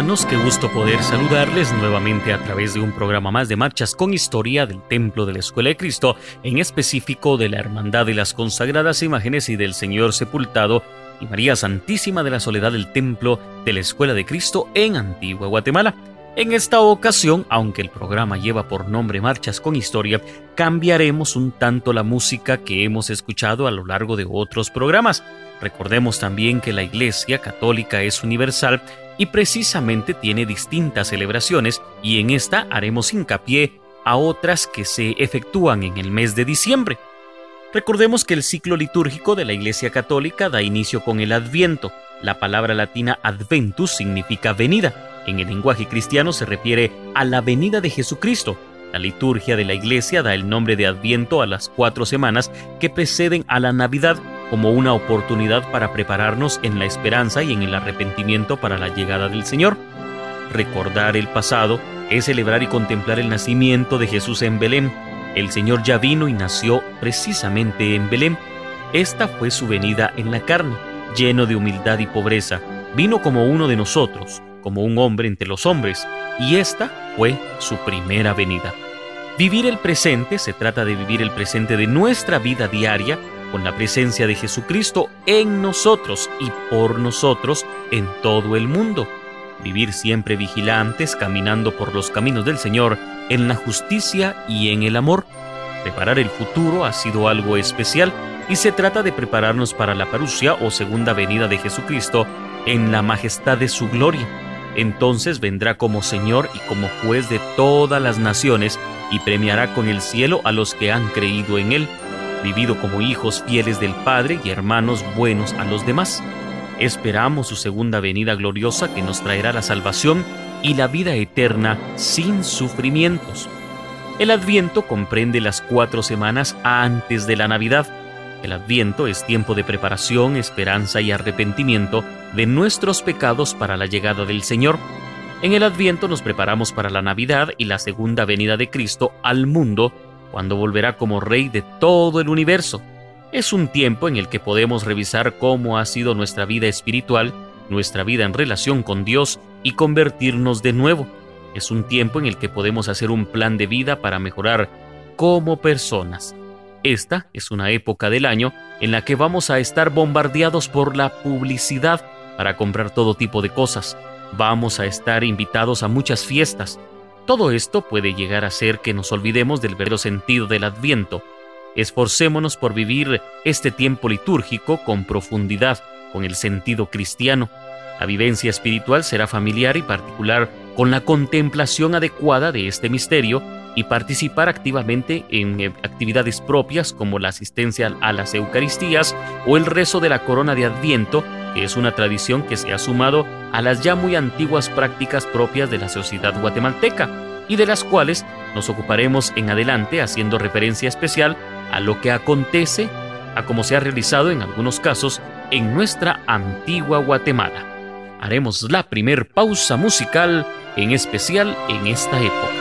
hermanos, qué gusto poder saludarles nuevamente a través de un programa más de marchas con historia del Templo de la Escuela de Cristo, en específico de la Hermandad de las Consagradas Imágenes y del Señor Sepultado y María Santísima de la Soledad del Templo de la Escuela de Cristo en Antigua Guatemala. En esta ocasión, aunque el programa lleva por nombre Marchas con Historia, cambiaremos un tanto la música que hemos escuchado a lo largo de otros programas. Recordemos también que la Iglesia Católica es universal y precisamente tiene distintas celebraciones y en esta haremos hincapié a otras que se efectúan en el mes de diciembre. Recordemos que el ciclo litúrgico de la Iglesia Católica da inicio con el Adviento. La palabra latina adventus significa venida. En el lenguaje cristiano se refiere a la venida de Jesucristo. La liturgia de la Iglesia da el nombre de Adviento a las cuatro semanas que preceden a la Navidad como una oportunidad para prepararnos en la esperanza y en el arrepentimiento para la llegada del Señor. Recordar el pasado es celebrar y contemplar el nacimiento de Jesús en Belén. El Señor ya vino y nació precisamente en Belén. Esta fue su venida en la carne, lleno de humildad y pobreza. Vino como uno de nosotros, como un hombre entre los hombres, y esta fue su primera venida. Vivir el presente se trata de vivir el presente de nuestra vida diaria con la presencia de Jesucristo en nosotros y por nosotros en todo el mundo. Vivir siempre vigilantes, caminando por los caminos del Señor, en la justicia y en el amor. Preparar el futuro ha sido algo especial y se trata de prepararnos para la parusia o segunda venida de Jesucristo en la majestad de su gloria. Entonces vendrá como Señor y como juez de todas las naciones y premiará con el cielo a los que han creído en Él vivido como hijos fieles del Padre y hermanos buenos a los demás. Esperamos su segunda venida gloriosa que nos traerá la salvación y la vida eterna sin sufrimientos. El Adviento comprende las cuatro semanas antes de la Navidad. El Adviento es tiempo de preparación, esperanza y arrepentimiento de nuestros pecados para la llegada del Señor. En el Adviento nos preparamos para la Navidad y la segunda venida de Cristo al mundo cuando volverá como Rey de todo el universo. Es un tiempo en el que podemos revisar cómo ha sido nuestra vida espiritual, nuestra vida en relación con Dios y convertirnos de nuevo. Es un tiempo en el que podemos hacer un plan de vida para mejorar como personas. Esta es una época del año en la que vamos a estar bombardeados por la publicidad para comprar todo tipo de cosas. Vamos a estar invitados a muchas fiestas, todo esto puede llegar a ser que nos olvidemos del verdadero sentido del Adviento. Esforcémonos por vivir este tiempo litúrgico con profundidad, con el sentido cristiano. La vivencia espiritual será familiar y particular con la contemplación adecuada de este misterio y participar activamente en eh, actividades propias como la asistencia a las Eucaristías o el rezo de la corona de Adviento, que es una tradición que se ha sumado a las ya muy antiguas prácticas propias de la sociedad guatemalteca y de las cuales nos ocuparemos en adelante haciendo referencia especial a lo que acontece, a cómo se ha realizado en algunos casos en nuestra antigua Guatemala. Haremos la primer pausa musical en especial en esta época.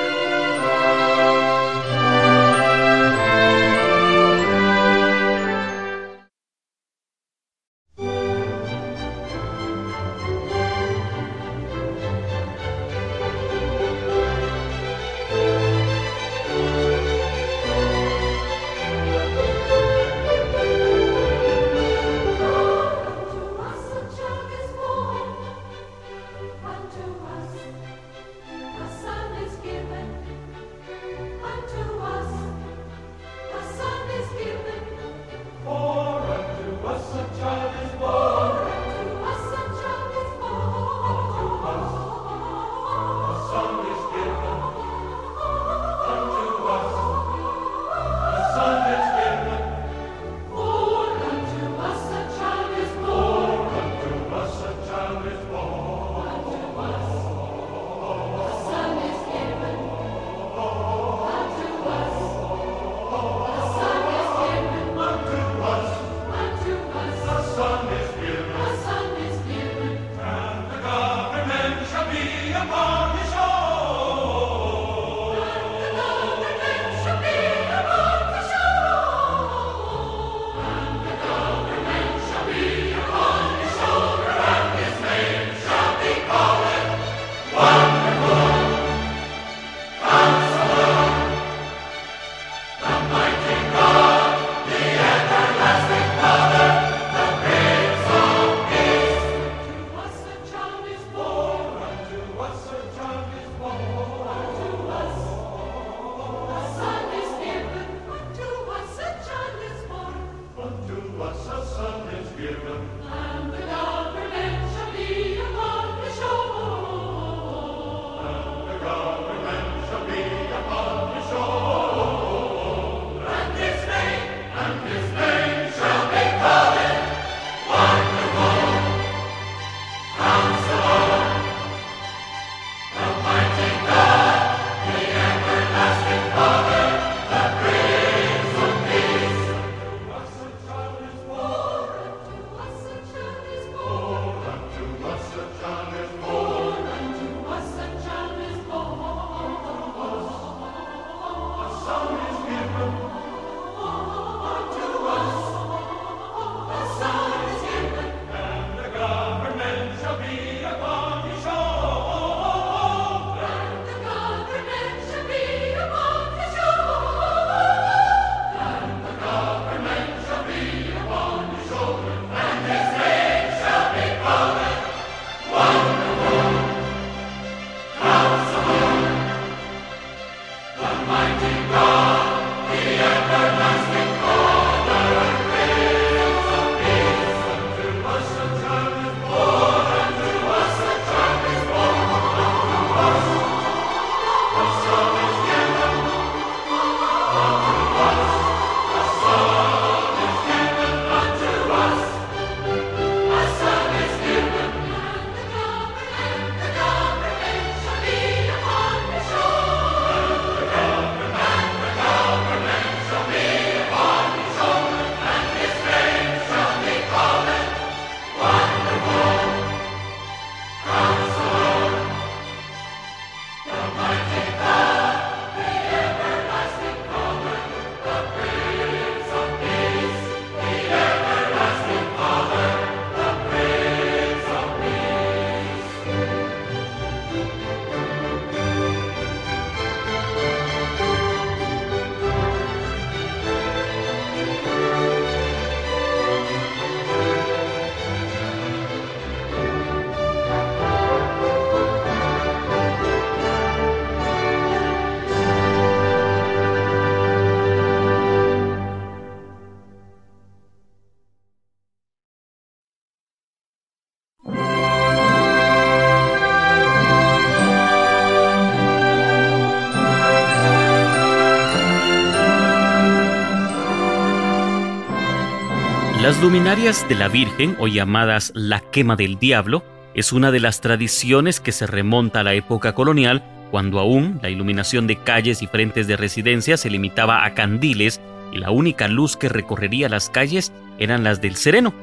Las luminarias de la Virgen, o llamadas la quema del diablo, es una de las tradiciones que se remonta a la época colonial, cuando aún la iluminación de calles y frentes de residencia se limitaba a candiles y la única luz que recorrería las calles eran las del sereno.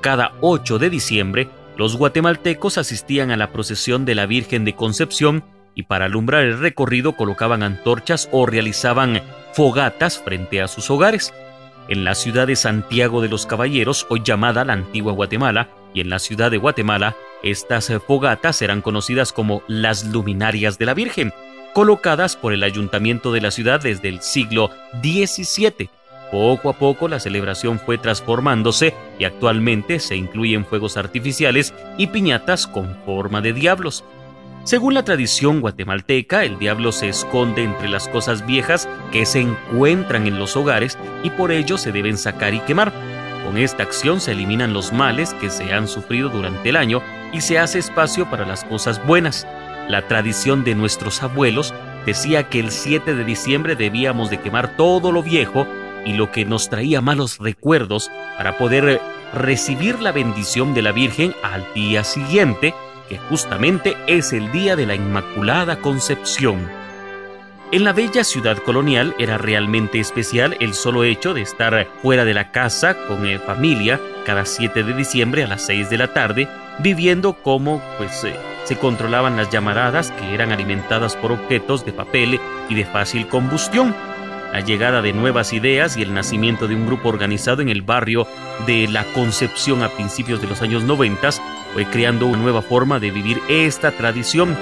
Cada 8 de diciembre, los guatemaltecos asistían a la procesión de la Virgen de Concepción y para alumbrar el recorrido colocaban antorchas o realizaban fogatas frente a sus hogares en la ciudad de Santiago de los Caballeros, hoy llamada la antigua Guatemala, y en la ciudad de Guatemala, estas fogatas eran conocidas como las luminarias de la Virgen, colocadas por el ayuntamiento de la ciudad desde el siglo XVII. Poco a poco la celebración fue transformándose y actualmente se incluyen fuegos artificiales y piñatas con forma de diablos. Según la tradición guatemalteca, el diablo se esconde entre las cosas viejas que se encuentran en los hogares y por ello se deben sacar y quemar. Con esta acción se eliminan los males que se han sufrido durante el año y se hace espacio para las cosas buenas. La tradición de nuestros abuelos decía que el 7 de diciembre debíamos de quemar todo lo viejo y lo que nos traía malos recuerdos para poder recibir la bendición de la Virgen al día siguiente que justamente es el día de la Inmaculada Concepción. En la bella ciudad colonial era realmente especial el solo hecho de estar fuera de la casa con eh, familia cada 7 de diciembre a las 6 de la tarde, viviendo como pues eh, se controlaban las llamaradas que eran alimentadas por objetos de papel y de fácil combustión. La llegada de nuevas ideas y el nacimiento de un grupo organizado en el barrio de La Concepción a principios de los años 90 fue creando una nueva forma de vivir esta tradición,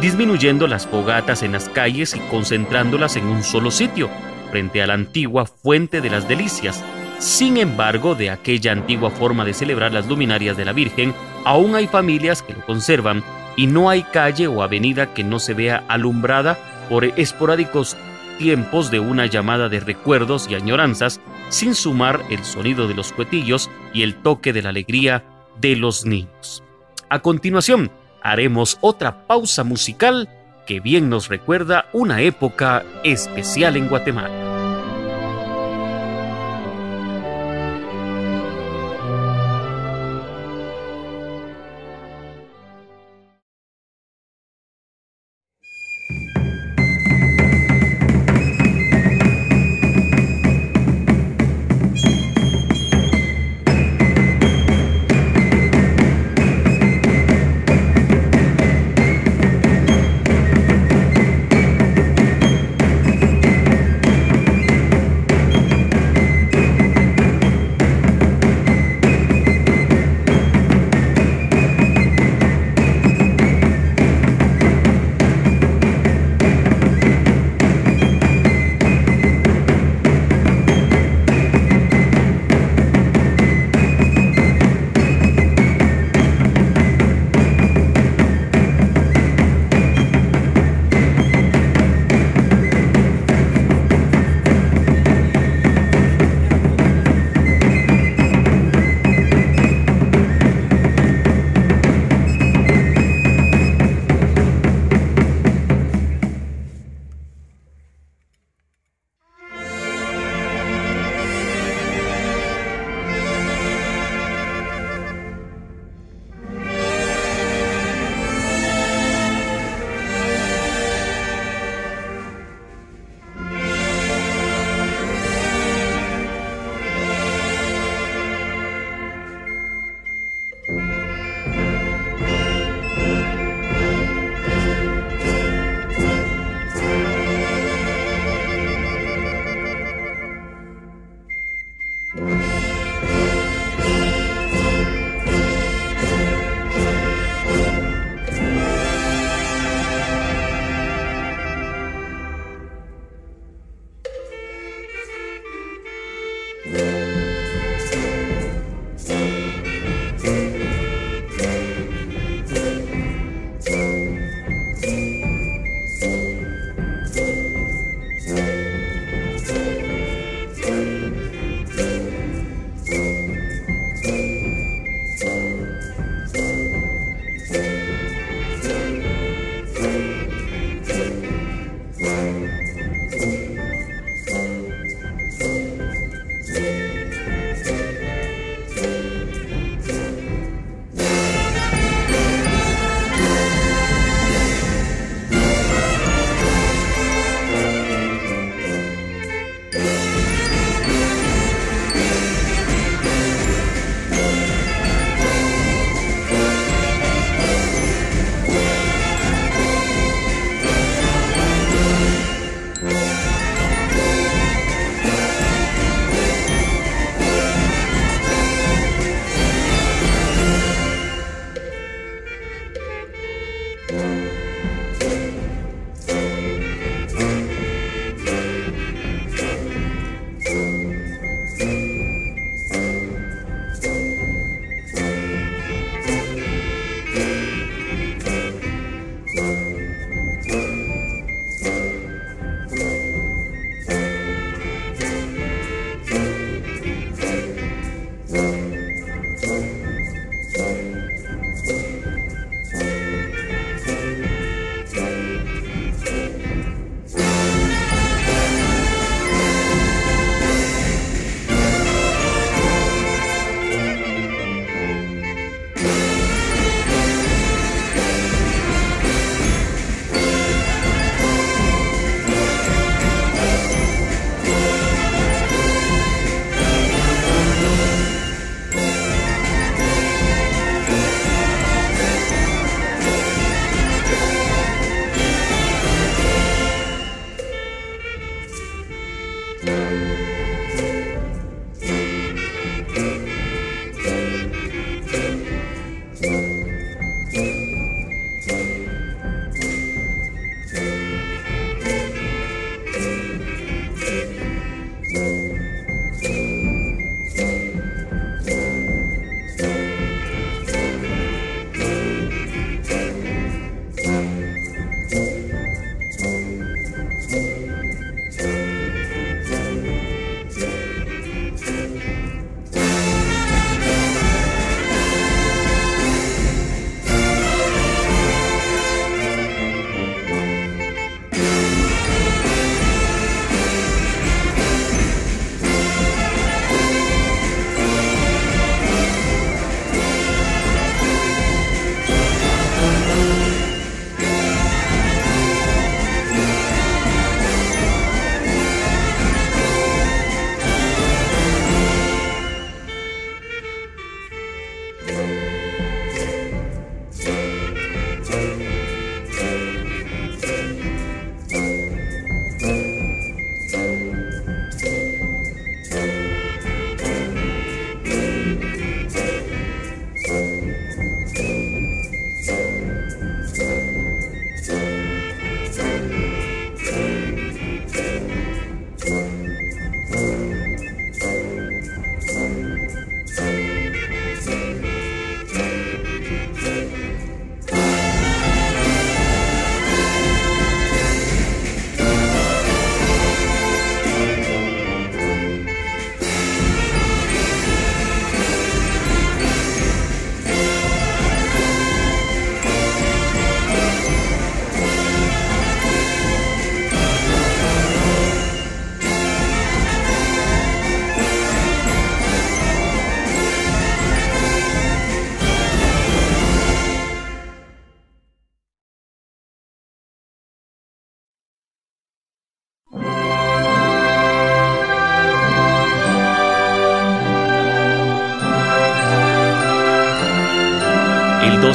disminuyendo las fogatas en las calles y concentrándolas en un solo sitio, frente a la antigua Fuente de las Delicias. Sin embargo, de aquella antigua forma de celebrar las luminarias de la Virgen, aún hay familias que lo conservan y no hay calle o avenida que no se vea alumbrada por esporádicos tiempos de una llamada de recuerdos y añoranzas, sin sumar el sonido de los cuetillos y el toque de la alegría de los niños. A continuación, haremos otra pausa musical que bien nos recuerda una época especial en Guatemala.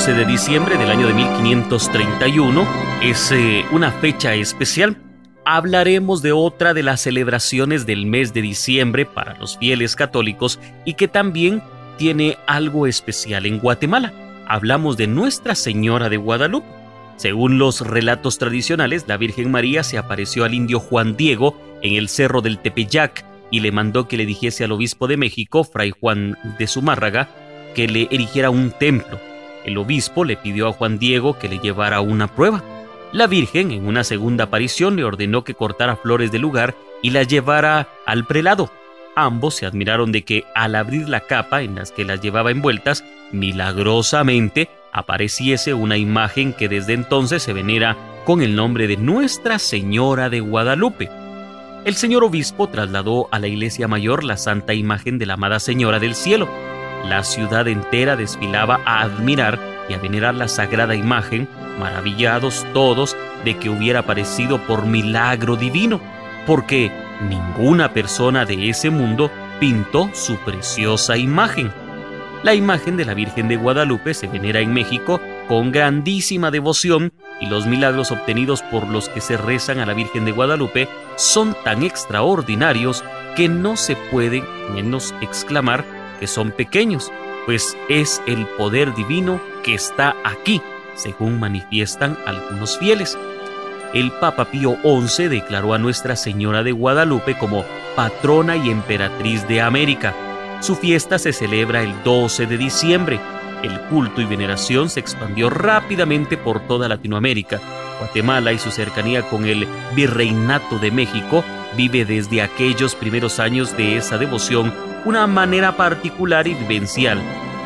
12 de diciembre del año de 1531 es una fecha especial. Hablaremos de otra de las celebraciones del mes de diciembre para los fieles católicos y que también tiene algo especial en Guatemala. Hablamos de Nuestra Señora de Guadalupe. Según los relatos tradicionales, la Virgen María se apareció al indio Juan Diego en el cerro del Tepeyac y le mandó que le dijese al obispo de México, Fray Juan de Zumárraga, que le erigiera un templo. El obispo le pidió a Juan Diego que le llevara una prueba. La Virgen, en una segunda aparición, le ordenó que cortara flores del lugar y las llevara al prelado. Ambos se admiraron de que al abrir la capa en las que las llevaba envueltas, milagrosamente apareciese una imagen que desde entonces se venera con el nombre de Nuestra Señora de Guadalupe. El señor obispo trasladó a la iglesia mayor la santa imagen de la amada Señora del Cielo, la ciudad entera desfilaba a admirar y a venerar la sagrada imagen, maravillados todos de que hubiera aparecido por milagro divino, porque ninguna persona de ese mundo pintó su preciosa imagen. La imagen de la Virgen de Guadalupe se venera en México con grandísima devoción y los milagros obtenidos por los que se rezan a la Virgen de Guadalupe son tan extraordinarios que no se pueden menos exclamar que son pequeños, pues es el poder divino que está aquí, según manifiestan algunos fieles. El Papa Pío XI declaró a Nuestra Señora de Guadalupe como patrona y emperatriz de América. Su fiesta se celebra el 12 de diciembre. El culto y veneración se expandió rápidamente por toda Latinoamérica. Guatemala y su cercanía con el Virreinato de México vive desde aquellos primeros años de esa devoción una manera particular y vivencial.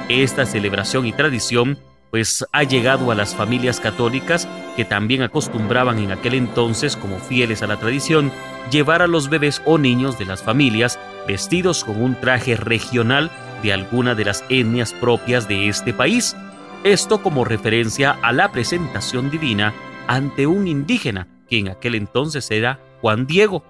Esta celebración y tradición pues ha llegado a las familias católicas que también acostumbraban en aquel entonces, como fieles a la tradición, llevar a los bebés o niños de las familias vestidos con un traje regional de alguna de las etnias propias de este país. Esto como referencia a la presentación divina ante un indígena, que en aquel entonces era Juan Diego,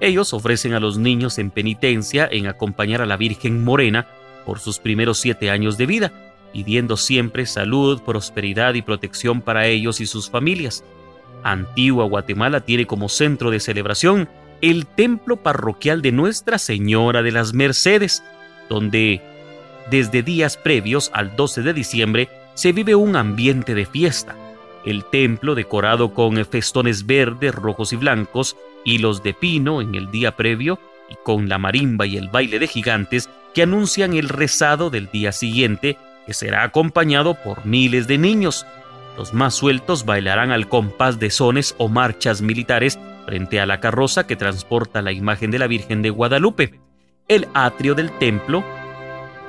ellos ofrecen a los niños en penitencia en acompañar a la Virgen Morena por sus primeros siete años de vida, pidiendo siempre salud, prosperidad y protección para ellos y sus familias. Antigua Guatemala tiene como centro de celebración el templo parroquial de Nuestra Señora de las Mercedes, donde desde días previos al 12 de diciembre se vive un ambiente de fiesta. El templo, decorado con festones verdes, rojos y blancos, hilos de pino en el día previo y con la marimba y el baile de gigantes que anuncian el rezado del día siguiente, que será acompañado por miles de niños. Los más sueltos bailarán al compás de sones o marchas militares frente a la carroza que transporta la imagen de la Virgen de Guadalupe. El atrio del templo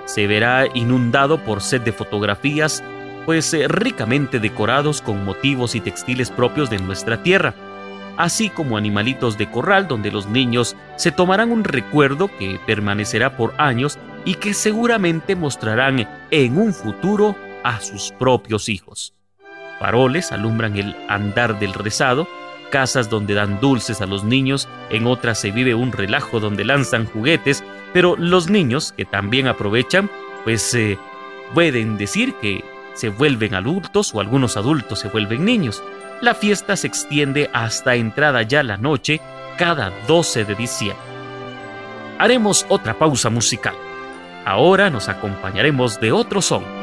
se verá inundado por set de fotografías, pues eh, ricamente decorados con motivos y textiles propios de nuestra tierra así como animalitos de corral donde los niños se tomarán un recuerdo que permanecerá por años y que seguramente mostrarán en un futuro a sus propios hijos. Faroles alumbran el andar del rezado, casas donde dan dulces a los niños, en otras se vive un relajo donde lanzan juguetes, pero los niños, que también aprovechan, pues eh, pueden decir que se vuelven adultos o algunos adultos se vuelven niños. La fiesta se extiende hasta entrada ya la noche cada 12 de diciembre. Haremos otra pausa musical. Ahora nos acompañaremos de otro son.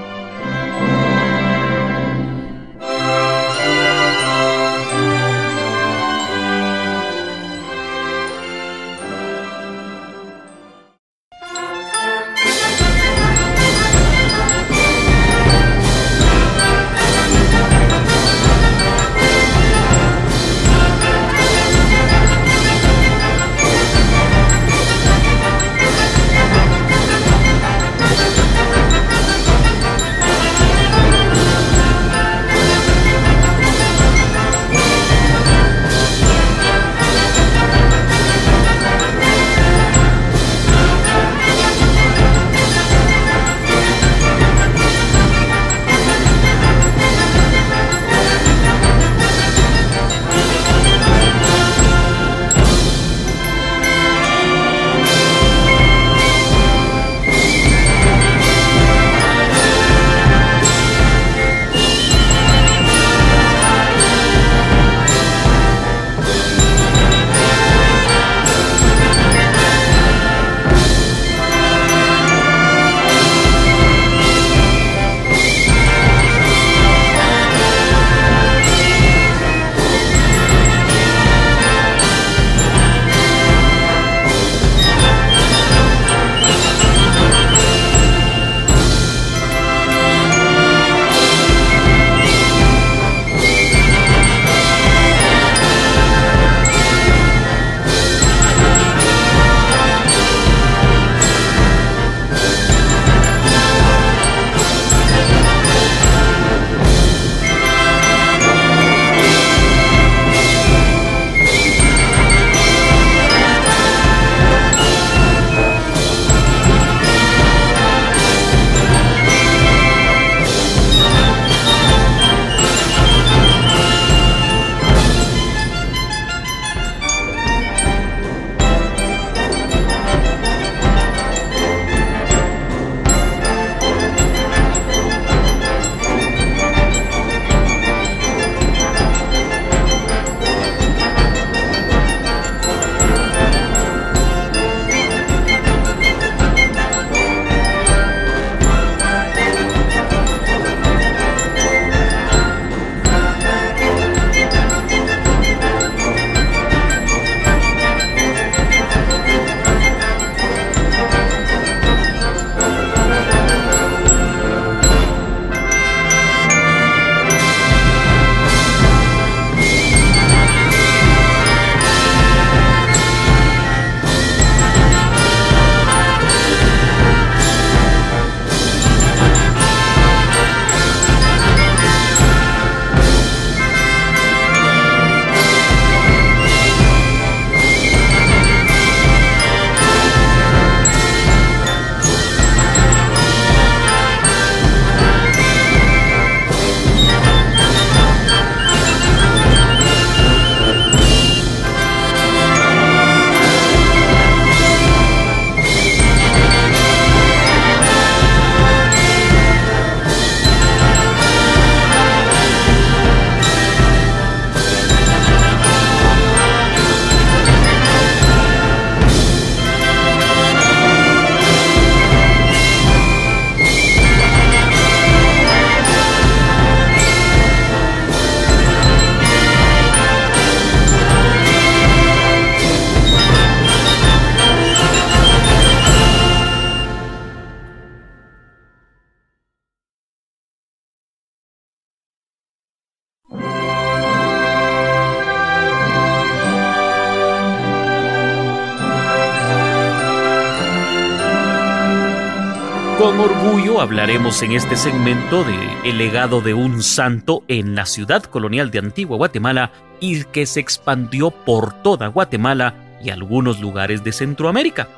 Hablaremos en este segmento de el legado de un santo en la ciudad colonial de Antigua Guatemala y que se expandió por toda Guatemala y algunos lugares de Centroamérica.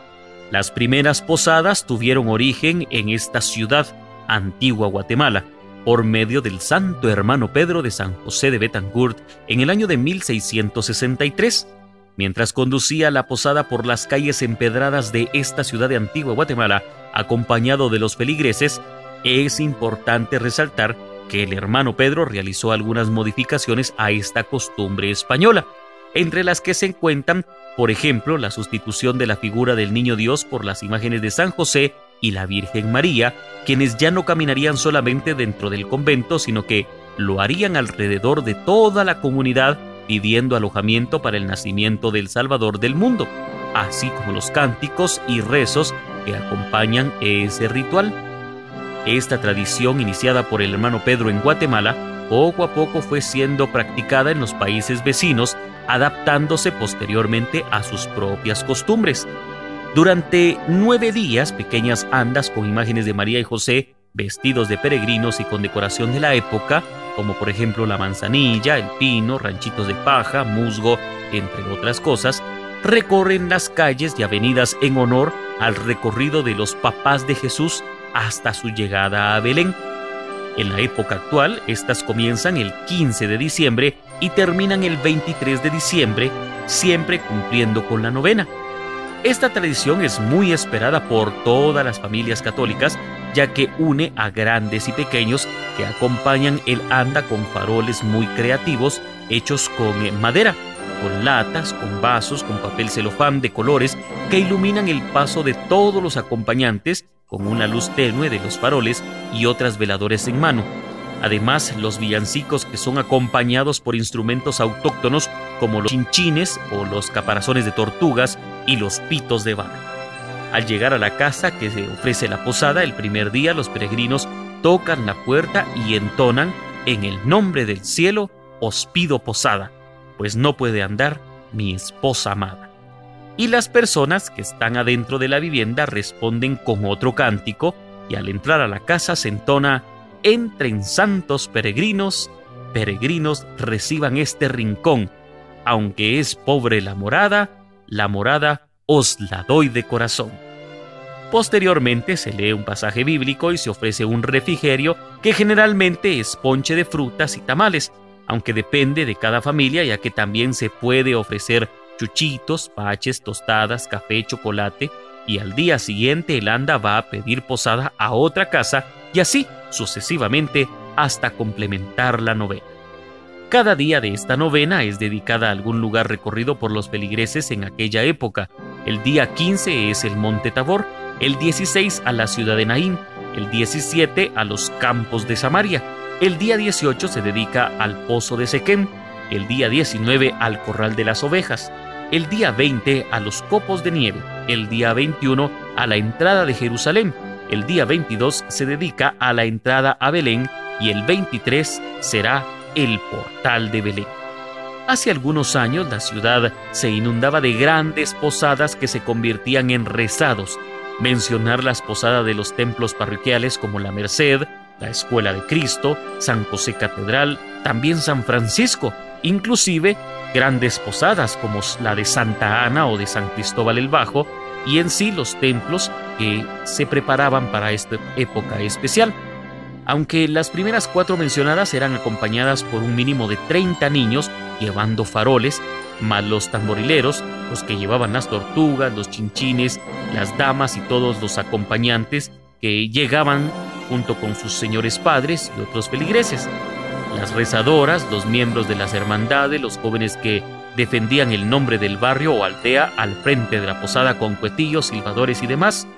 Las primeras posadas tuvieron origen en esta ciudad, Antigua Guatemala, por medio del santo hermano Pedro de San José de Betancourt en el año de 1663. Mientras conducía la posada por las calles empedradas de esta ciudad de Antigua Guatemala, acompañado de los feligreses, es importante resaltar que el hermano Pedro realizó algunas modificaciones a esta costumbre española, entre las que se encuentran, por ejemplo, la sustitución de la figura del Niño Dios por las imágenes de San José y la Virgen María, quienes ya no caminarían solamente dentro del convento, sino que lo harían alrededor de toda la comunidad pidiendo alojamiento para el nacimiento del Salvador del mundo, así como los cánticos y rezos que acompañan ese ritual. Esta tradición iniciada por el hermano Pedro en Guatemala poco a poco fue siendo practicada en los países vecinos, adaptándose posteriormente a sus propias costumbres. Durante nueve días, pequeñas andas con imágenes de María y José, vestidos de peregrinos y con decoración de la época, como por ejemplo la manzanilla, el pino, ranchitos de paja, musgo, entre otras cosas, recorren las calles y avenidas en honor al recorrido de los papás de Jesús hasta su llegada a Belén. En la época actual, estas comienzan el 15 de diciembre y terminan el 23 de diciembre, siempre cumpliendo con la novena. Esta tradición es muy esperada por todas las familias católicas, ya que une a grandes y pequeños que acompañan el anda con faroles muy creativos hechos con madera con latas, con vasos, con papel celofán de colores que iluminan el paso de todos los acompañantes con una luz tenue de los faroles y otras veladores en mano. Además, los villancicos que son acompañados por instrumentos autóctonos como los chinchines o los caparazones de tortugas y los pitos de vaca. Al llegar a la casa que se ofrece la posada el primer día, los peregrinos tocan la puerta y entonan en el nombre del cielo os pido posada pues no puede andar mi esposa amada. Y las personas que están adentro de la vivienda responden con otro cántico y al entrar a la casa se entona, entren santos peregrinos, peregrinos reciban este rincón, aunque es pobre la morada, la morada os la doy de corazón. Posteriormente se lee un pasaje bíblico y se ofrece un refrigerio que generalmente es ponche de frutas y tamales, aunque depende de cada familia ya que también se puede ofrecer chuchitos, paches, tostadas, café, chocolate y al día siguiente el anda va a pedir posada a otra casa y así sucesivamente hasta complementar la novena. Cada día de esta novena es dedicada a algún lugar recorrido por los peligreses en aquella época. El día 15 es el Monte Tabor, el 16 a la ciudad de Naín, el 17 a los campos de Samaria, el día 18 se dedica al pozo de Sequem, el día 19 al corral de las ovejas, el día 20 a los copos de nieve, el día 21 a la entrada de Jerusalén, el día 22 se dedica a la entrada a Belén y el 23 será el portal de Belén. Hace algunos años la ciudad se inundaba de grandes posadas que se convertían en rezados. Mencionar las posadas de los templos parroquiales como la Merced, la Escuela de Cristo, San José Catedral, también San Francisco, inclusive grandes posadas como la de Santa Ana o de San Cristóbal el Bajo, y en sí los templos que se preparaban para esta época especial. Aunque las primeras cuatro mencionadas eran acompañadas por un mínimo de 30 niños llevando faroles, más los tamborileros, los que llevaban las tortugas, los chinchines, las damas y todos los acompañantes que llegaban junto con sus señores padres y otros feligreses. Las rezadoras, los miembros de las hermandades, los jóvenes que defendían el nombre del barrio o aldea al frente de la posada con cuetillos, silbadores y demás.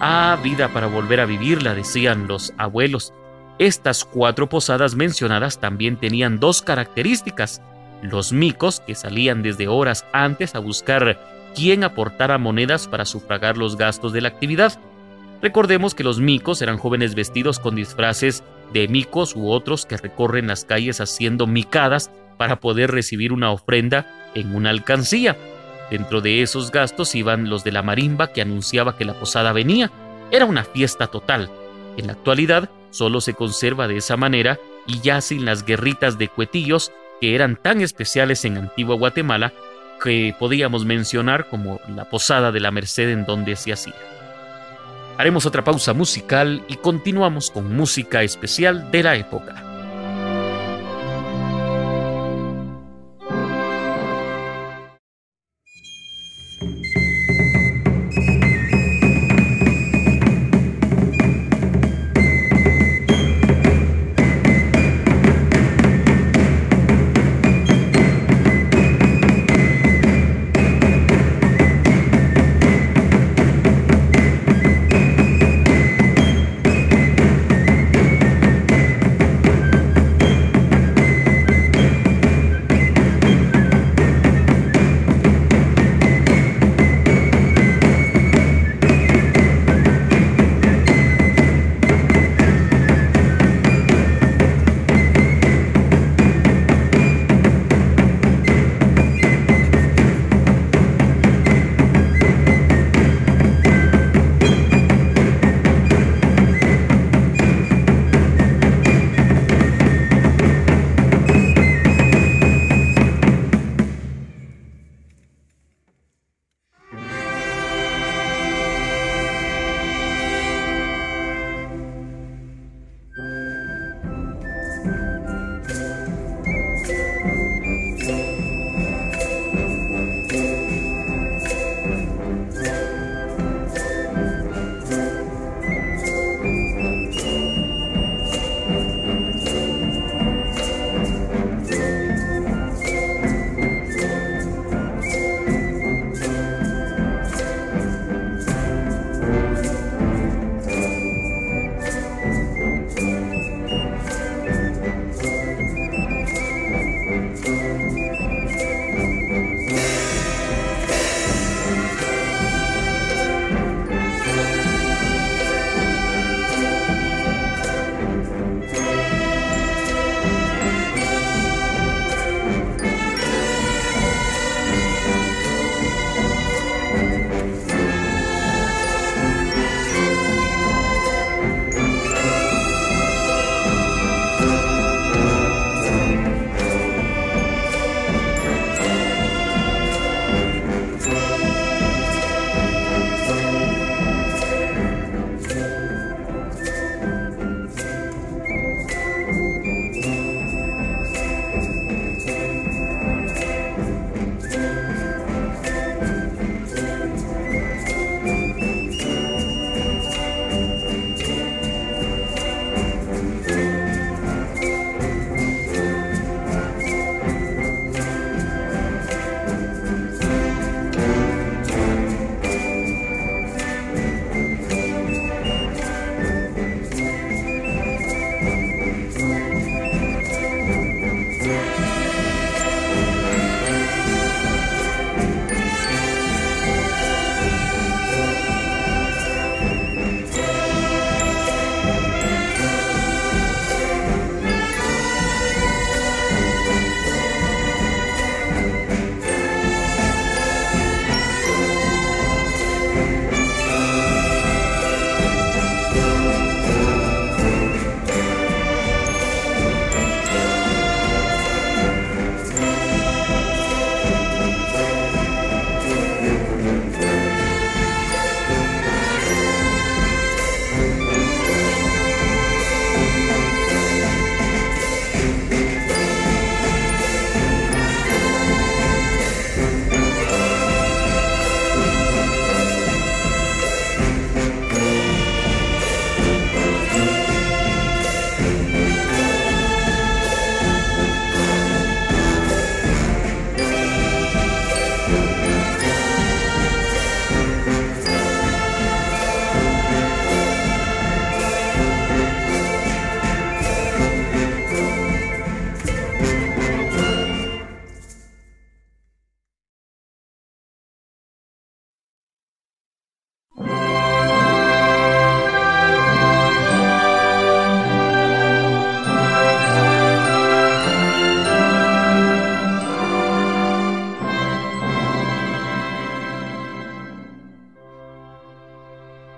Ah, vida para volver a vivirla, decían los abuelos. Estas cuatro posadas mencionadas también tenían dos características. Los micos, que salían desde horas antes a buscar quién aportara monedas para sufragar los gastos de la actividad, Recordemos que los micos eran jóvenes vestidos con disfraces de micos u otros que recorren las calles haciendo micadas para poder recibir una ofrenda en una alcancía. Dentro de esos gastos iban los de la marimba que anunciaba que la posada venía, Era una fiesta total. En la actualidad solo se conserva de esa manera y ya sin las guerritas de cuetillos que eran tan especiales en Antigua Guatemala que podíamos mencionar como la Posada de la Merced en donde se hacía. Haremos otra pausa musical y continuamos con música especial de la época.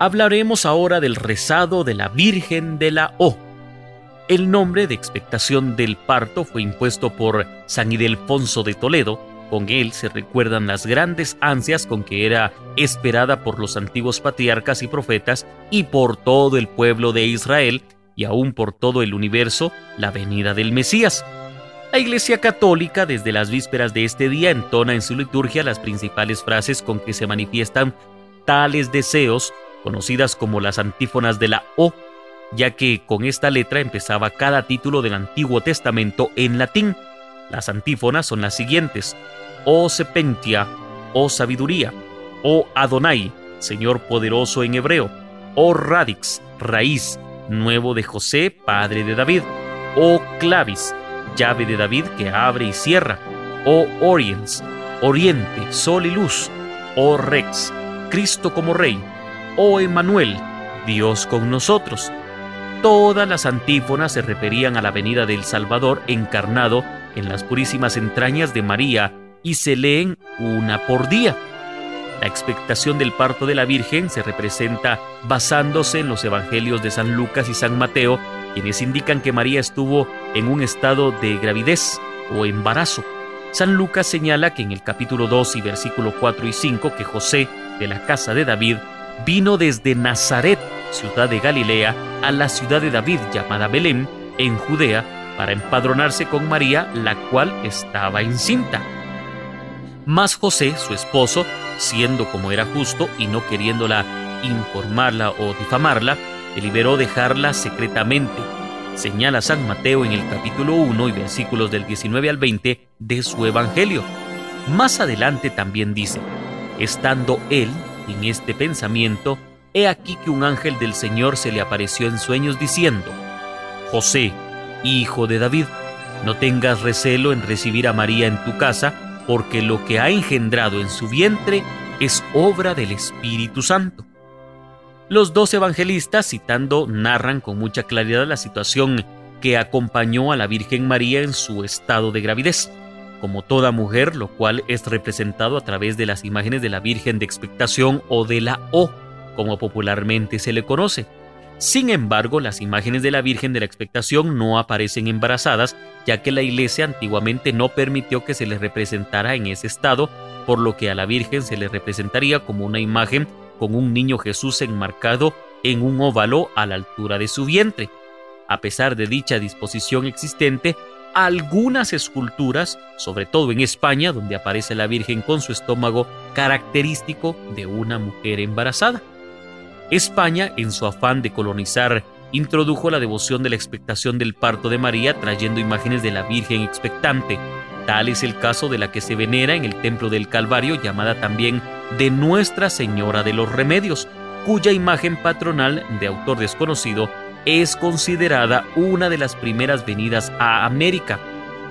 Hablaremos ahora del rezado de la Virgen de la O. El nombre de expectación del parto fue impuesto por San Ildefonso de Toledo. Con él se recuerdan las grandes ansias con que era esperada por los antiguos patriarcas y profetas y por todo el pueblo de Israel y aún por todo el universo la venida del Mesías. La Iglesia Católica desde las vísperas de este día entona en su liturgia las principales frases con que se manifiestan tales deseos, conocidas como las antífonas de la O, ya que con esta letra empezaba cada título del Antiguo Testamento en latín. Las antífonas son las siguientes: O Sepentia, O Sabiduría, O Adonai, Señor poderoso en hebreo, O Radix, raíz, nuevo de José, padre de David, O Clavis, llave de David que abre y cierra, O Oriens, oriente, sol y luz, O Rex, Cristo como Rey, O Emanuel, Dios con nosotros. Todas las antífonas se referían a la venida del Salvador encarnado en las purísimas entrañas de María y se leen una por día. La expectación del parto de la Virgen se representa basándose en los evangelios de San Lucas y San Mateo, quienes indican que María estuvo en un estado de gravidez o embarazo. San Lucas señala que en el capítulo 2 y versículo 4 y 5 que José, de la casa de David, vino desde Nazaret, ciudad de Galilea, a la ciudad de David llamada Belén, en Judea, para empadronarse con María, la cual estaba encinta. Mas José, su esposo, siendo como era justo y no queriéndola informarla o difamarla, deliberó dejarla secretamente. Señala San Mateo en el capítulo 1 y versículos del 19 al 20 de su Evangelio. Más adelante también dice, estando él en este pensamiento, he aquí que un ángel del Señor se le apareció en sueños diciendo, José, hijo de David, no tengas recelo en recibir a María en tu casa, porque lo que ha engendrado en su vientre es obra del Espíritu Santo. Los dos evangelistas, citando, narran con mucha claridad la situación que acompañó a la Virgen María en su estado de gravidez, como toda mujer, lo cual es representado a través de las imágenes de la Virgen de Expectación o de la O, como popularmente se le conoce. Sin embargo, las imágenes de la Virgen de la Expectación no aparecen embarazadas, ya que la Iglesia antiguamente no permitió que se le representara en ese estado, por lo que a la Virgen se le representaría como una imagen con un niño Jesús enmarcado en un óvalo a la altura de su vientre. A pesar de dicha disposición existente, algunas esculturas, sobre todo en España, donde aparece la Virgen con su estómago característico de una mujer embarazada. España, en su afán de colonizar, introdujo la devoción de la expectación del parto de María trayendo imágenes de la Virgen expectante. Tal es el caso de la que se venera en el Templo del Calvario, llamada también de Nuestra Señora de los Remedios, cuya imagen patronal de autor desconocido es considerada una de las primeras venidas a América.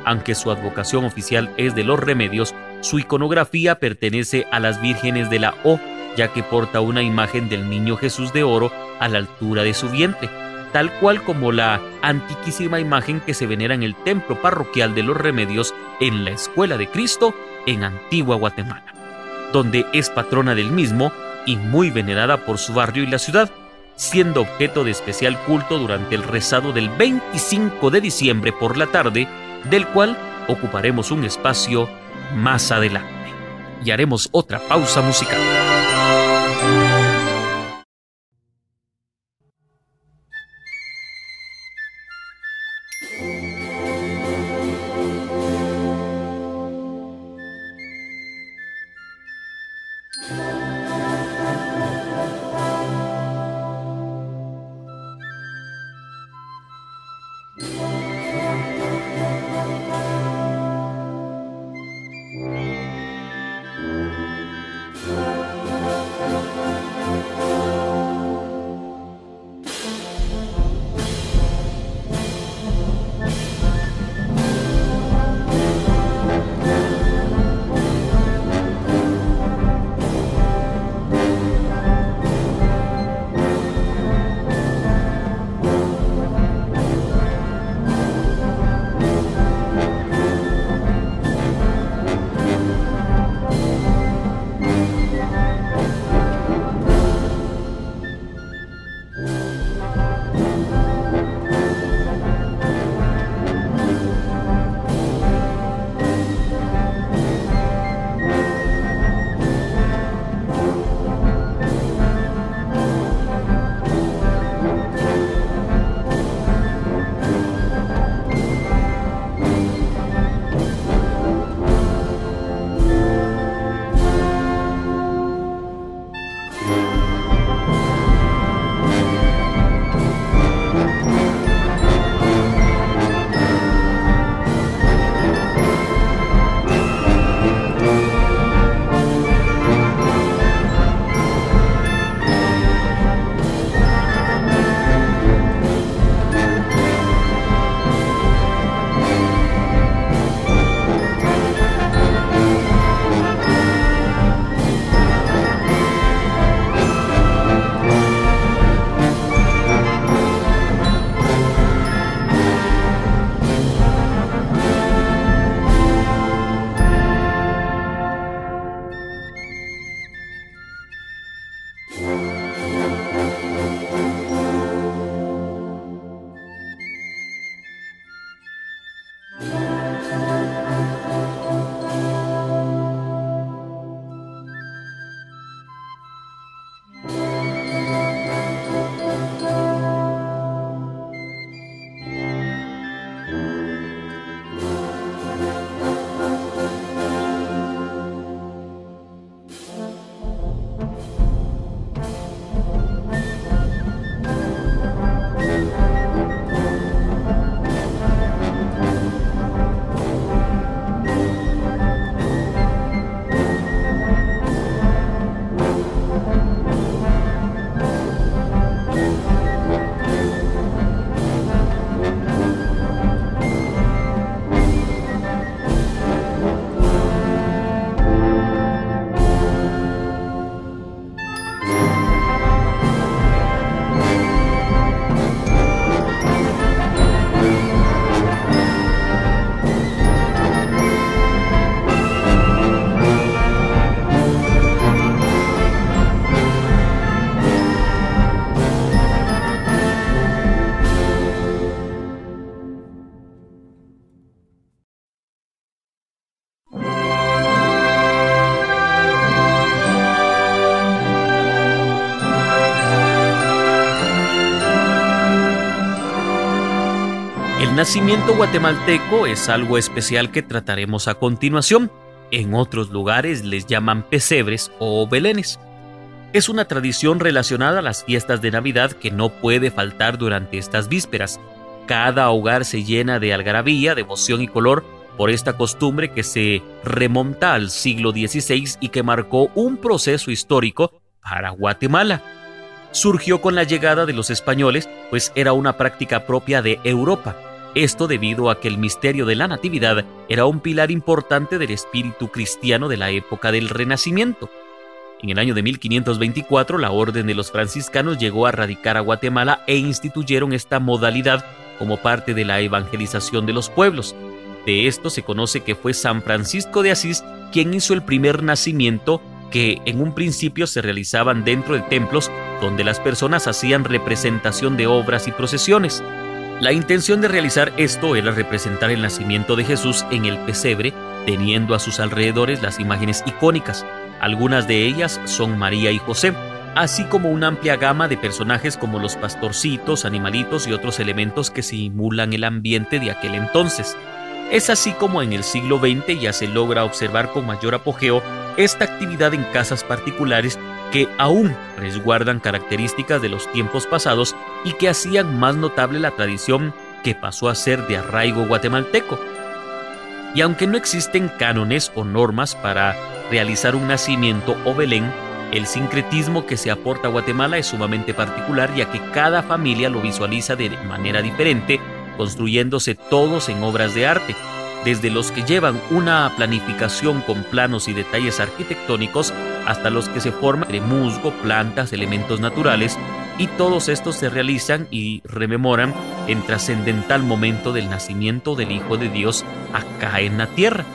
Aunque su advocación oficial es de los remedios, su iconografía pertenece a las vírgenes de la O, ya que porta una imagen del niño Jesús de oro a la altura de su vientre, tal cual como la antiquísima imagen que se venera en el templo parroquial de los remedios en la Escuela de Cristo en Antigua Guatemala, donde es patrona del mismo y muy venerada por su barrio y la ciudad, siendo objeto de especial culto durante el rezado del 25 de diciembre por la tarde, del cual ocuparemos un espacio más adelante. Y haremos otra pausa musical. Nacimiento guatemalteco es algo especial que trataremos a continuación. En otros lugares les llaman pesebres o belenes. Es una tradición relacionada a las fiestas de Navidad que no puede faltar durante estas vísperas. Cada hogar se llena de algarabía, de emoción y color por esta costumbre que se remonta al siglo XVI y que marcó un proceso histórico para Guatemala. Surgió con la llegada de los españoles, pues era una práctica propia de Europa. Esto debido a que el misterio de la Natividad era un pilar importante del espíritu cristiano de la época del Renacimiento. En el año de 1524, la Orden de los Franciscanos llegó a radicar a Guatemala e instituyeron esta modalidad como parte de la evangelización de los pueblos. De esto se conoce que fue San Francisco de Asís quien hizo el primer nacimiento que en un principio se realizaban dentro de templos donde las personas hacían representación de obras y procesiones. La intención de realizar esto era representar el nacimiento de Jesús en el pesebre, teniendo a sus alrededores las imágenes icónicas. Algunas de ellas son María y José, así como una amplia gama de personajes como los pastorcitos, animalitos y otros elementos que simulan el ambiente de aquel entonces. Es así como en el siglo XX ya se logra observar con mayor apogeo esta actividad en casas particulares que aún resguardan características de los tiempos pasados y que hacían más notable la tradición que pasó a ser de arraigo guatemalteco. Y aunque no existen cánones o normas para realizar un nacimiento o Belén, el sincretismo que se aporta a Guatemala es sumamente particular ya que cada familia lo visualiza de manera diferente, construyéndose todos en obras de arte, desde los que llevan una planificación con planos y detalles arquitectónicos hasta los que se forman de musgo, plantas, elementos naturales, y todos estos se realizan y rememoran el trascendental momento del nacimiento del Hijo de Dios acá en la tierra.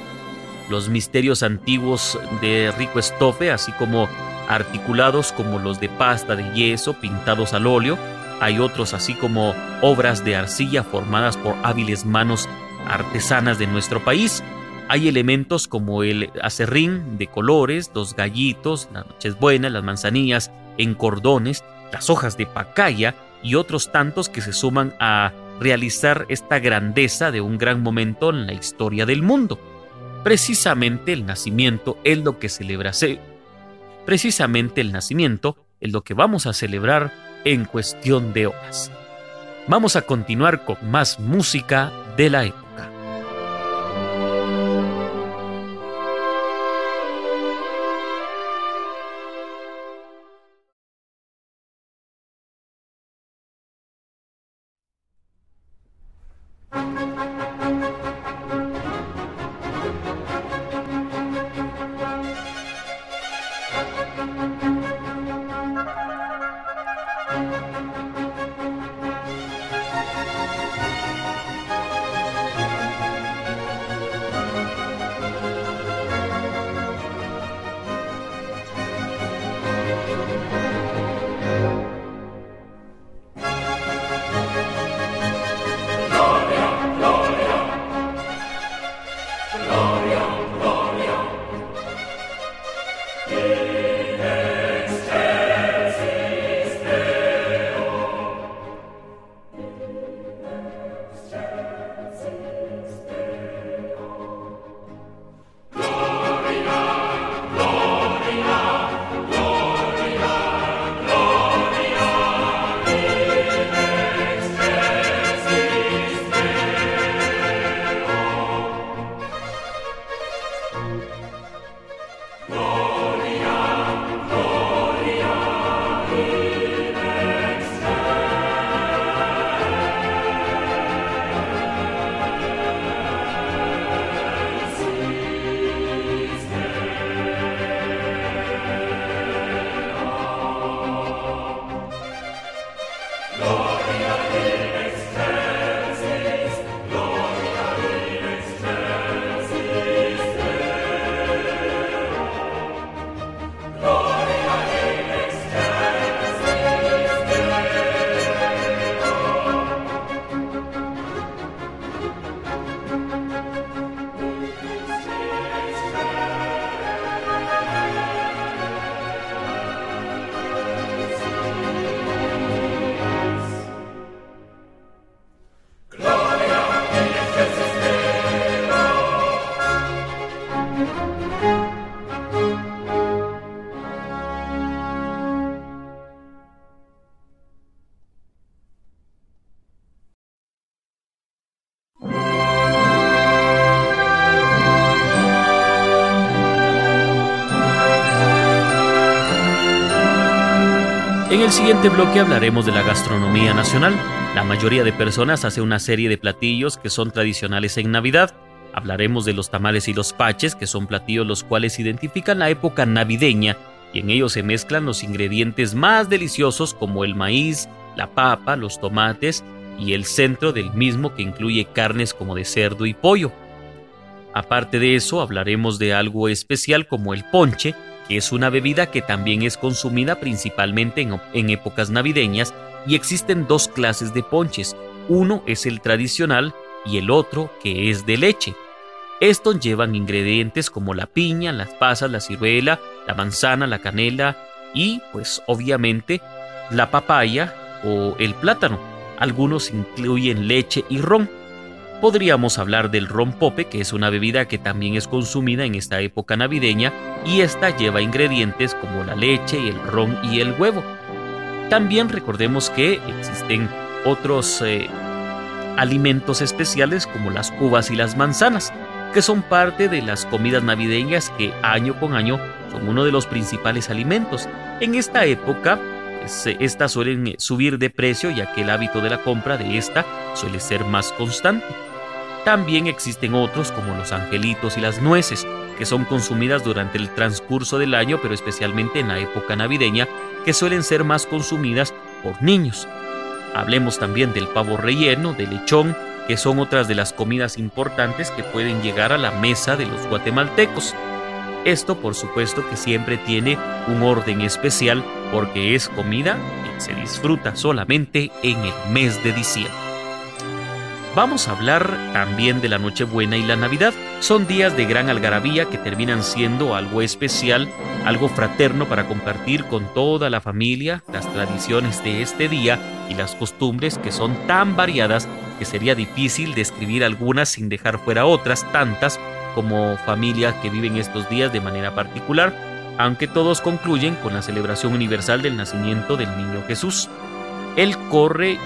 Los misterios antiguos de rico estofe, así como articulados como los de pasta de yeso pintados al óleo, hay otros así como obras de arcilla formadas por hábiles manos artesanas de nuestro país. Hay elementos como el acerrín de colores, los gallitos, las noches buenas, las manzanillas en cordones, las hojas de pacaya y otros tantos que se suman a realizar esta grandeza de un gran momento en la historia del mundo. Precisamente el nacimiento es lo que celebra. Precisamente el nacimiento es lo que vamos a celebrar en cuestión de horas. Vamos a continuar con más música de la época. En el siguiente bloque hablaremos de la gastronomía nacional. La mayoría de personas hace una serie de platillos que son tradicionales en Navidad. Hablaremos de los tamales y los paches, que son platillos los cuales identifican la época navideña y en ellos se mezclan los ingredientes más deliciosos como el maíz, la papa, los tomates y el centro del mismo que incluye carnes como de cerdo y pollo. Aparte de eso, hablaremos de algo especial como el ponche, es una bebida que también es consumida principalmente en, épocas navideñas y existen dos clases de ponches. Uno es el tradicional y el otro que es de leche. Estos llevan ingredientes como la piña, las pasas, la ciruela, la manzana, la canela y pues obviamente la papaya o el plátano. Algunos incluyen leche y ron. Podríamos hablar del rompope, que es una bebida que también es consumida en esta época navideña y esta lleva ingredientes como la leche, el ron y el huevo. También recordemos que existen otros eh, alimentos especiales como las uvas y las manzanas, que son parte de las comidas navideñas que año con año son uno de los principales alimentos. En esta época, pues, estas suelen subir de precio ya que el hábito de la compra de esta suele ser más constante. También existen otros como los angelitos y las nueces, que son consumidas durante el transcurso del año, pero especialmente en la época navideña, que suelen ser más consumidas por niños. Hablemos también del pavo relleno, del lechón, que son otras de las comidas importantes que pueden llegar a la mesa de los guatemaltecos. Esto por supuesto que siempre tiene un orden especial porque es comida que se disfruta solamente en el mes de diciembre. Vamos a hablar también de la Nochebuena y la Navidad. Son días de gran algarabía que terminan siendo algo especial, algo fraterno para compartir con toda la familia las tradiciones de este día y las costumbres que son tan variadas que sería difícil describir algunas sin dejar fuera otras tantas como familia que viven estos días de manera particular, aunque todos concluyen con la celebración universal del nacimiento del niño Jesús. Él corre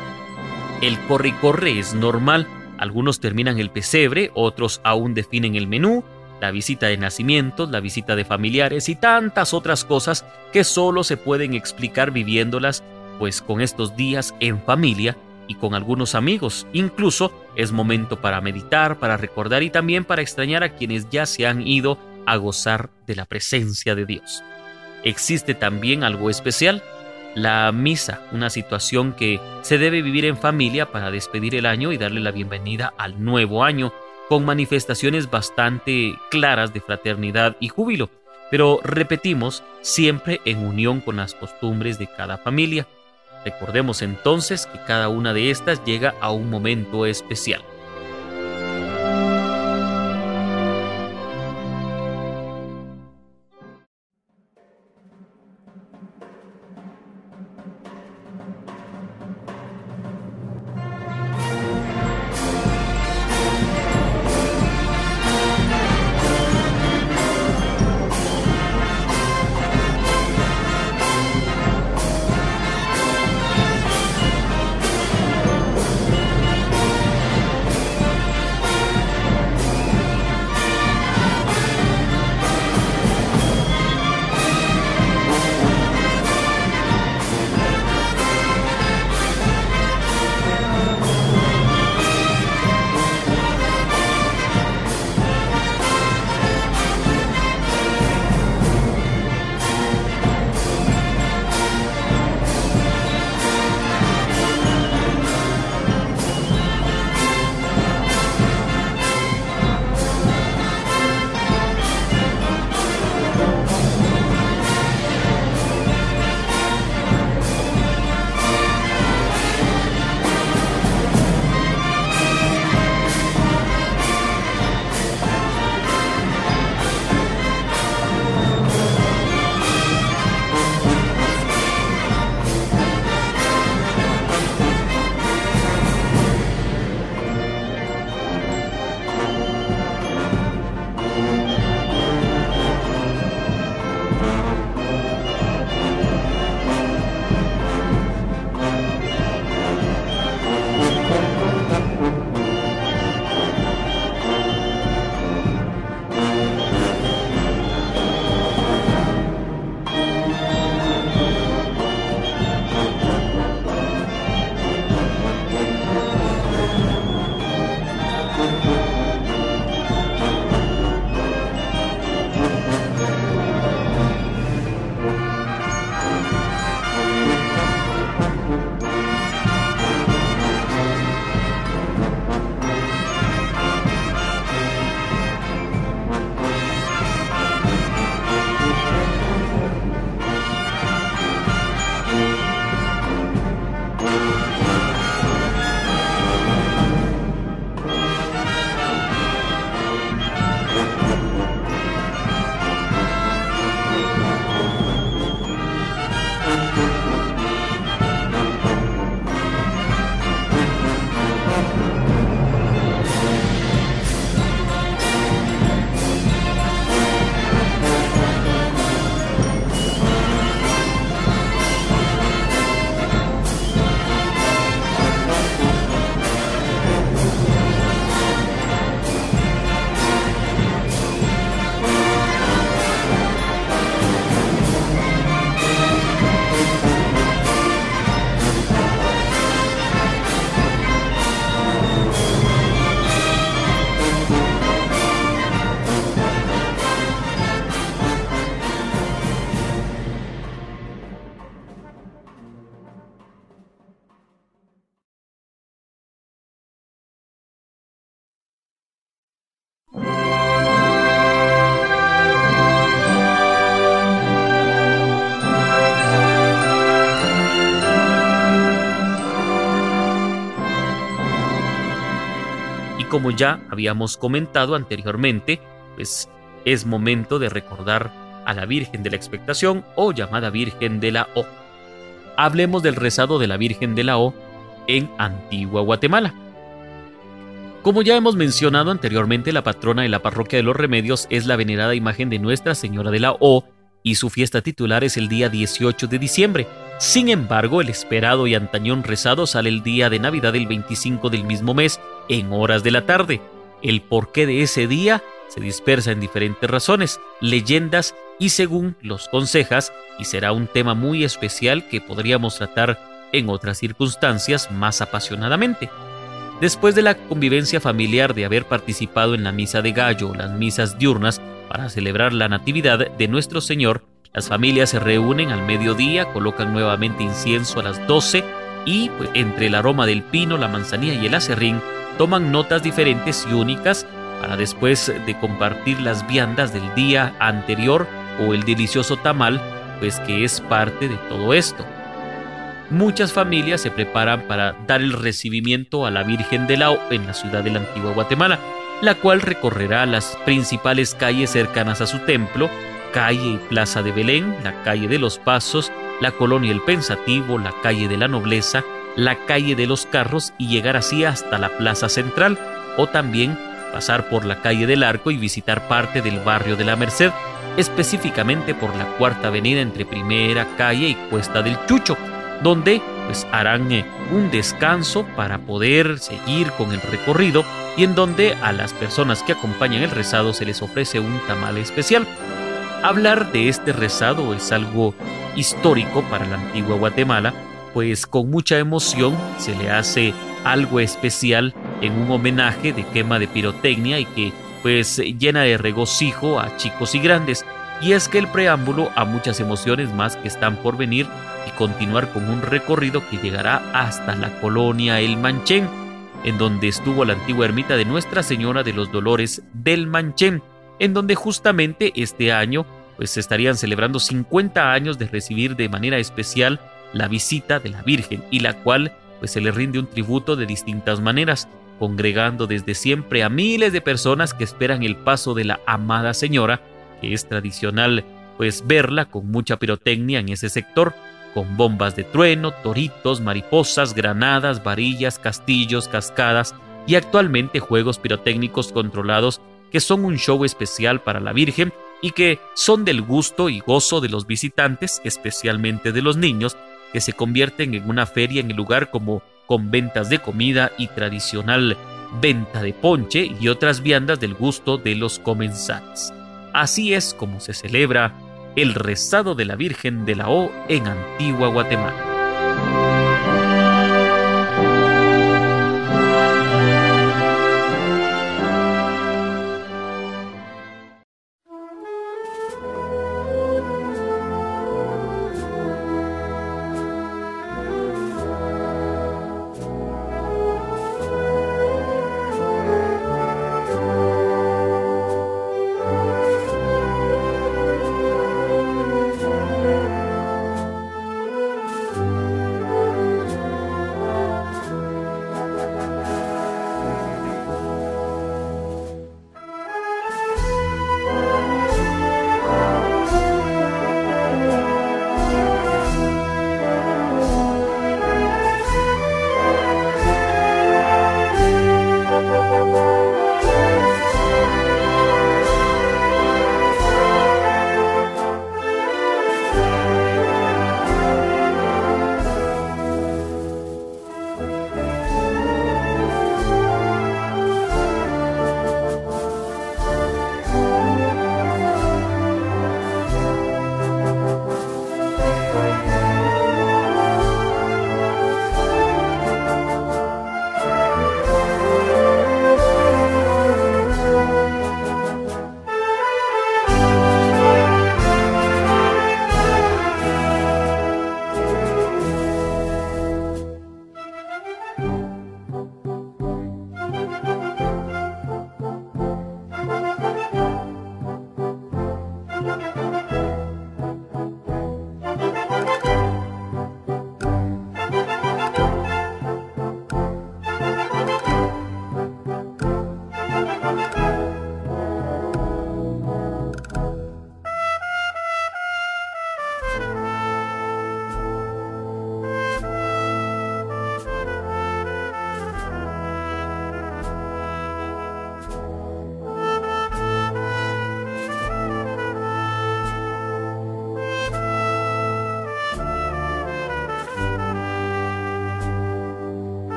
el corre y corre es normal. Algunos terminan el pesebre, otros aún definen el menú, la visita de nacimientos, la visita de familiares y tantas otras cosas que solo se pueden explicar viviéndolas pues con estos días en familia y con algunos amigos. Incluso es momento para meditar, para recordar y también para extrañar a quienes ya se han ido a gozar de la presencia de Dios. Existe también algo especial la misa, una situación que se debe vivir en familia para despedir el año y darle la bienvenida al nuevo año, con manifestaciones bastante claras de fraternidad y júbilo, pero repetimos, siempre en unión con las costumbres de cada familia. Recordemos entonces que cada una de estas llega a un momento especial. Como ya habíamos comentado anteriormente, pues es momento de recordar a la Virgen de la Expectación o llamada Virgen de la O. Hablemos del rezado de la Virgen de la O en Antigua Guatemala. Como ya hemos mencionado anteriormente, la patrona de la parroquia de los Remedios es la venerada imagen de Nuestra Señora de la O y su fiesta titular es el día 18 de diciembre. Sin embargo, el esperado y antañón rezado sale el día de Navidad el 25 del mismo mes, en horas de la tarde. El porqué de ese día se dispersa en diferentes razones, leyendas y según los consejas, y será un tema muy especial que podríamos tratar en otras circunstancias más apasionadamente. Después de la convivencia familiar de haber participado en la misa de gallo las misas diurnas para celebrar la Natividad de nuestro Señor, las familias se reúnen al mediodía, colocan nuevamente incienso a las 12 y pues, entre el aroma del pino, la manzanilla y el acerrín toman notas diferentes y únicas para después de compartir las viandas del día anterior o el delicioso tamal, pues que es parte de todo esto. Muchas familias se preparan para dar el recibimiento a la Virgen de Lao en la ciudad de la antigua Guatemala, la cual recorrerá las principales calles cercanas a su templo, calle y plaza de Belén, la calle de los Pasos, la colonia El Pensativo, la calle de la Nobleza, la calle de los Carros y llegar así hasta la plaza central, o también pasar por la calle del Arco y visitar parte del barrio de la Merced, específicamente por la cuarta avenida entre Primera Calle y Cuesta del Chucho, donde pues harán eh, un descanso para poder seguir con el recorrido y en donde a las personas que acompañan el rezado se les ofrece un tamal especial. Hablar de este rezado es algo histórico para la antigua Guatemala, pues con mucha emoción se le hace algo especial en un homenaje de quema de pirotecnia y que pues llena de regocijo a chicos y grandes. Y es que el preámbulo a muchas emociones más que están por venir y continuar con un recorrido que llegará hasta la colonia El Manchén, en donde estuvo la antigua ermita de Nuestra Señora de los Dolores del Manchén, en donde justamente este año pues se estarían celebrando 50 años de recibir de manera especial la visita de la Virgen y la cual pues se le rinde un tributo de distintas maneras, congregando desde siempre a miles de personas que esperan el paso de la amada señora, que es tradicional pues verla con mucha pirotecnia en ese sector, con bombas de trueno, toritos, mariposas, granadas, varillas, castillos, cascadas y actualmente juegos pirotécnicos controlados que son un show especial para la Virgen y que son del gusto y gozo de los visitantes, especialmente de los niños, que se convierten en una feria en el lugar como con ventas de comida y tradicional venta de ponche y otras viandas del gusto de los comensales. Así es como se celebra el rezado de la Virgen de la O en Antigua Guatemala.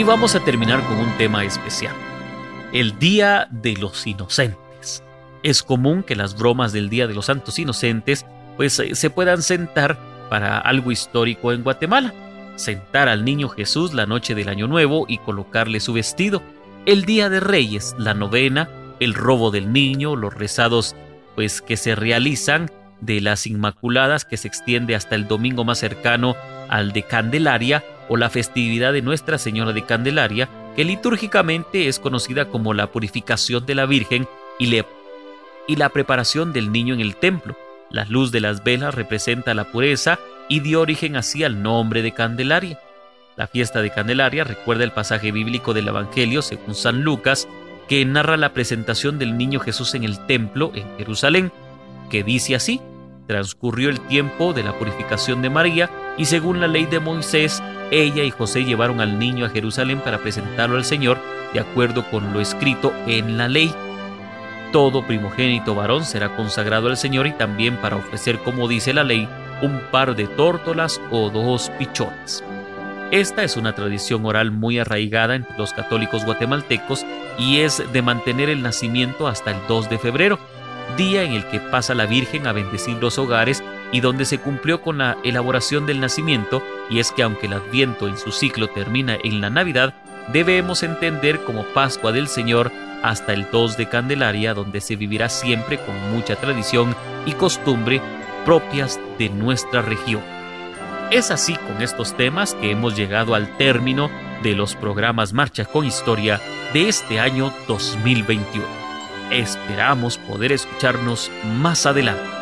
Y vamos a terminar con un tema especial, el Día de los Inocentes. Es común que las bromas del Día de los Santos Inocentes pues eh, se puedan sentar para algo histórico en Guatemala. Sentar al niño Jesús la noche del Año Nuevo y colocarle su vestido. El Día de Reyes, la novena, el robo del niño, los rezados pues que se realizan de las Inmaculadas que se extiende hasta el domingo más cercano al de Candelaria o la festividad de Nuestra Señora de Candelaria, que litúrgicamente es conocida como la purificación de la Virgen y, y la preparación del niño en el templo. La luz de las velas representa la pureza y dio origen así al nombre de Candelaria. La fiesta de Candelaria recuerda el pasaje bíblico del Evangelio según San Lucas, que narra la presentación del niño Jesús en el templo en Jerusalén, que dice así, transcurrió el tiempo de la purificación de María y según la ley de Moisés, ella y José llevaron al niño a Jerusalén para presentarlo al Señor de acuerdo con lo escrito en la ley. Todo primogénito varón será consagrado al Señor y también para ofrecer, como dice la ley, un par de tórtolas o dos pichones. Esta es una tradición oral muy arraigada entre los católicos guatemaltecos y es de mantener el nacimiento hasta el 2 de febrero, día en el que pasa la Virgen a bendecir los hogares y donde se cumplió con la elaboración del nacimiento, y es que aunque el Adviento en su ciclo termina en la Navidad, debemos entender como Pascua del Señor hasta el 2 de Candelaria, donde se vivirá siempre con mucha tradición y costumbre propias de nuestra región. Es así con estos temas que hemos llegado al término de los programas Marcha con Historia de este año 2021. Esperamos poder escucharnos más adelante.